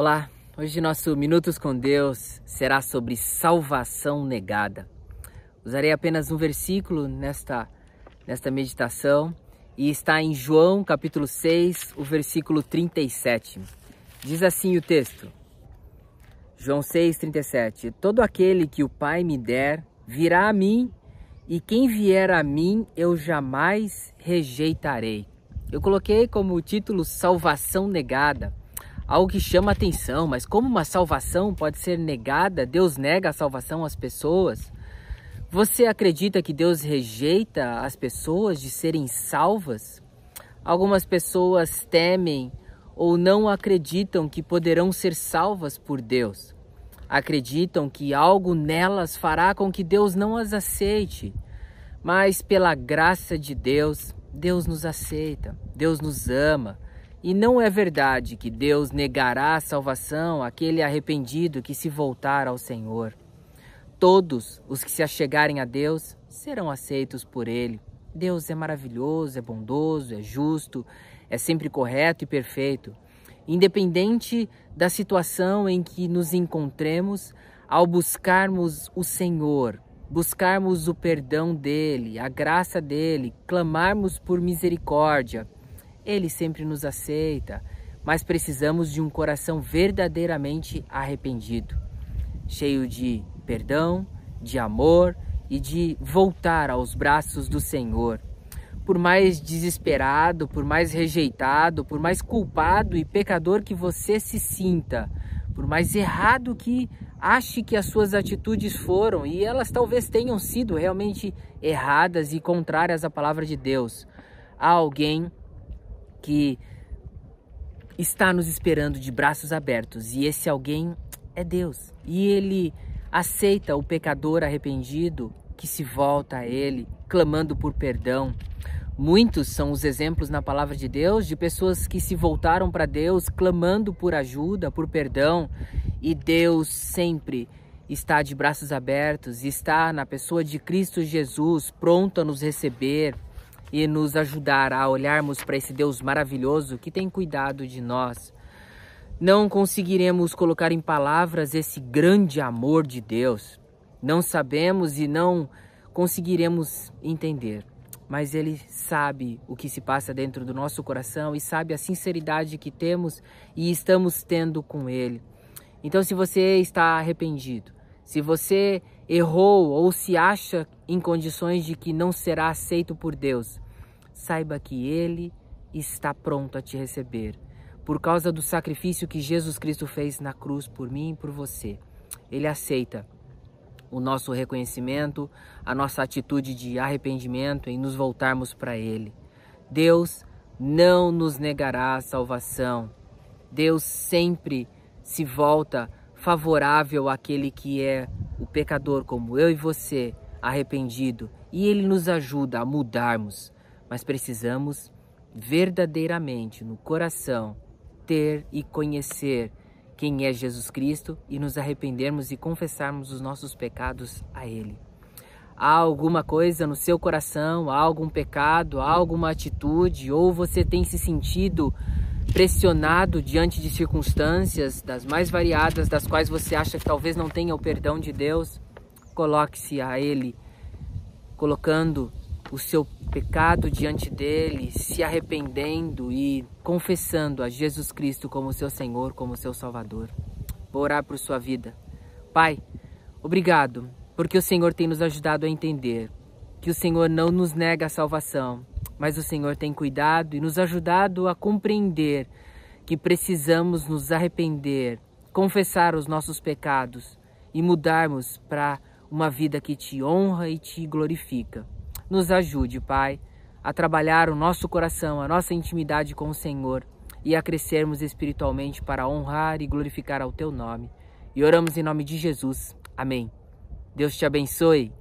Olá, hoje nosso Minutos com Deus será sobre salvação negada. Usarei apenas um versículo nesta, nesta meditação e está em João capítulo 6, o versículo 37. Diz assim o texto, João 6, 37, Todo aquele que o Pai me der virá a mim e quem vier a mim eu jamais rejeitarei. Eu coloquei como título Salvação Negada algo que chama atenção, mas como uma salvação pode ser negada, Deus nega a salvação às pessoas. Você acredita que Deus rejeita as pessoas de serem salvas? Algumas pessoas temem ou não acreditam que poderão ser salvas por Deus. Acreditam que algo nelas fará com que Deus não as aceite. Mas pela graça de Deus, Deus nos aceita, Deus nos ama. E não é verdade que Deus negará a salvação àquele arrependido que se voltar ao Senhor. Todos os que se achegarem a Deus serão aceitos por Ele. Deus é maravilhoso, é bondoso, é justo, é sempre correto e perfeito. Independente da situação em que nos encontremos, ao buscarmos o Senhor, buscarmos o perdão dele, a graça dele, clamarmos por misericórdia, ele sempre nos aceita, mas precisamos de um coração verdadeiramente arrependido, cheio de perdão, de amor e de voltar aos braços do Senhor. Por mais desesperado, por mais rejeitado, por mais culpado e pecador que você se sinta, por mais errado que ache que as suas atitudes foram, e elas talvez tenham sido realmente erradas e contrárias à palavra de Deus, há alguém que está nos esperando de braços abertos e esse alguém é Deus. E ele aceita o pecador arrependido que se volta a ele, clamando por perdão. Muitos são os exemplos na palavra de Deus de pessoas que se voltaram para Deus clamando por ajuda, por perdão, e Deus sempre está de braços abertos, está na pessoa de Cristo Jesus, pronto a nos receber, e nos ajudar a olharmos para esse Deus maravilhoso que tem cuidado de nós. Não conseguiremos colocar em palavras esse grande amor de Deus. Não sabemos e não conseguiremos entender, mas Ele sabe o que se passa dentro do nosso coração e sabe a sinceridade que temos e estamos tendo com Ele. Então, se você está arrependido, se você errou ou se acha em condições de que não será aceito por Deus, saiba que Ele está pronto a te receber. Por causa do sacrifício que Jesus Cristo fez na cruz por mim e por você, Ele aceita o nosso reconhecimento, a nossa atitude de arrependimento em nos voltarmos para Ele. Deus não nos negará a salvação. Deus sempre se volta favorável àquele que é o pecador, como eu e você, arrependido, e ele nos ajuda a mudarmos. Mas precisamos verdadeiramente no coração ter e conhecer quem é Jesus Cristo e nos arrependermos e confessarmos os nossos pecados a Ele. Há alguma coisa no seu coração, há algum pecado, há alguma atitude, ou você tem se sentido pressionado diante de circunstâncias das mais variadas, das quais você acha que talvez não tenha o perdão de Deus, coloque-se a Ele, colocando o seu pecado diante dele, se arrependendo e confessando a Jesus Cristo como seu Senhor, como seu Salvador. Vou orar por sua vida. Pai, obrigado, porque o Senhor tem nos ajudado a entender que o Senhor não nos nega a salvação, mas o Senhor tem cuidado e nos ajudado a compreender que precisamos nos arrepender, confessar os nossos pecados e mudarmos para uma vida que te honra e te glorifica. Nos ajude, Pai, a trabalhar o nosso coração, a nossa intimidade com o Senhor e a crescermos espiritualmente para honrar e glorificar ao Teu nome. E oramos em nome de Jesus. Amém. Deus te abençoe.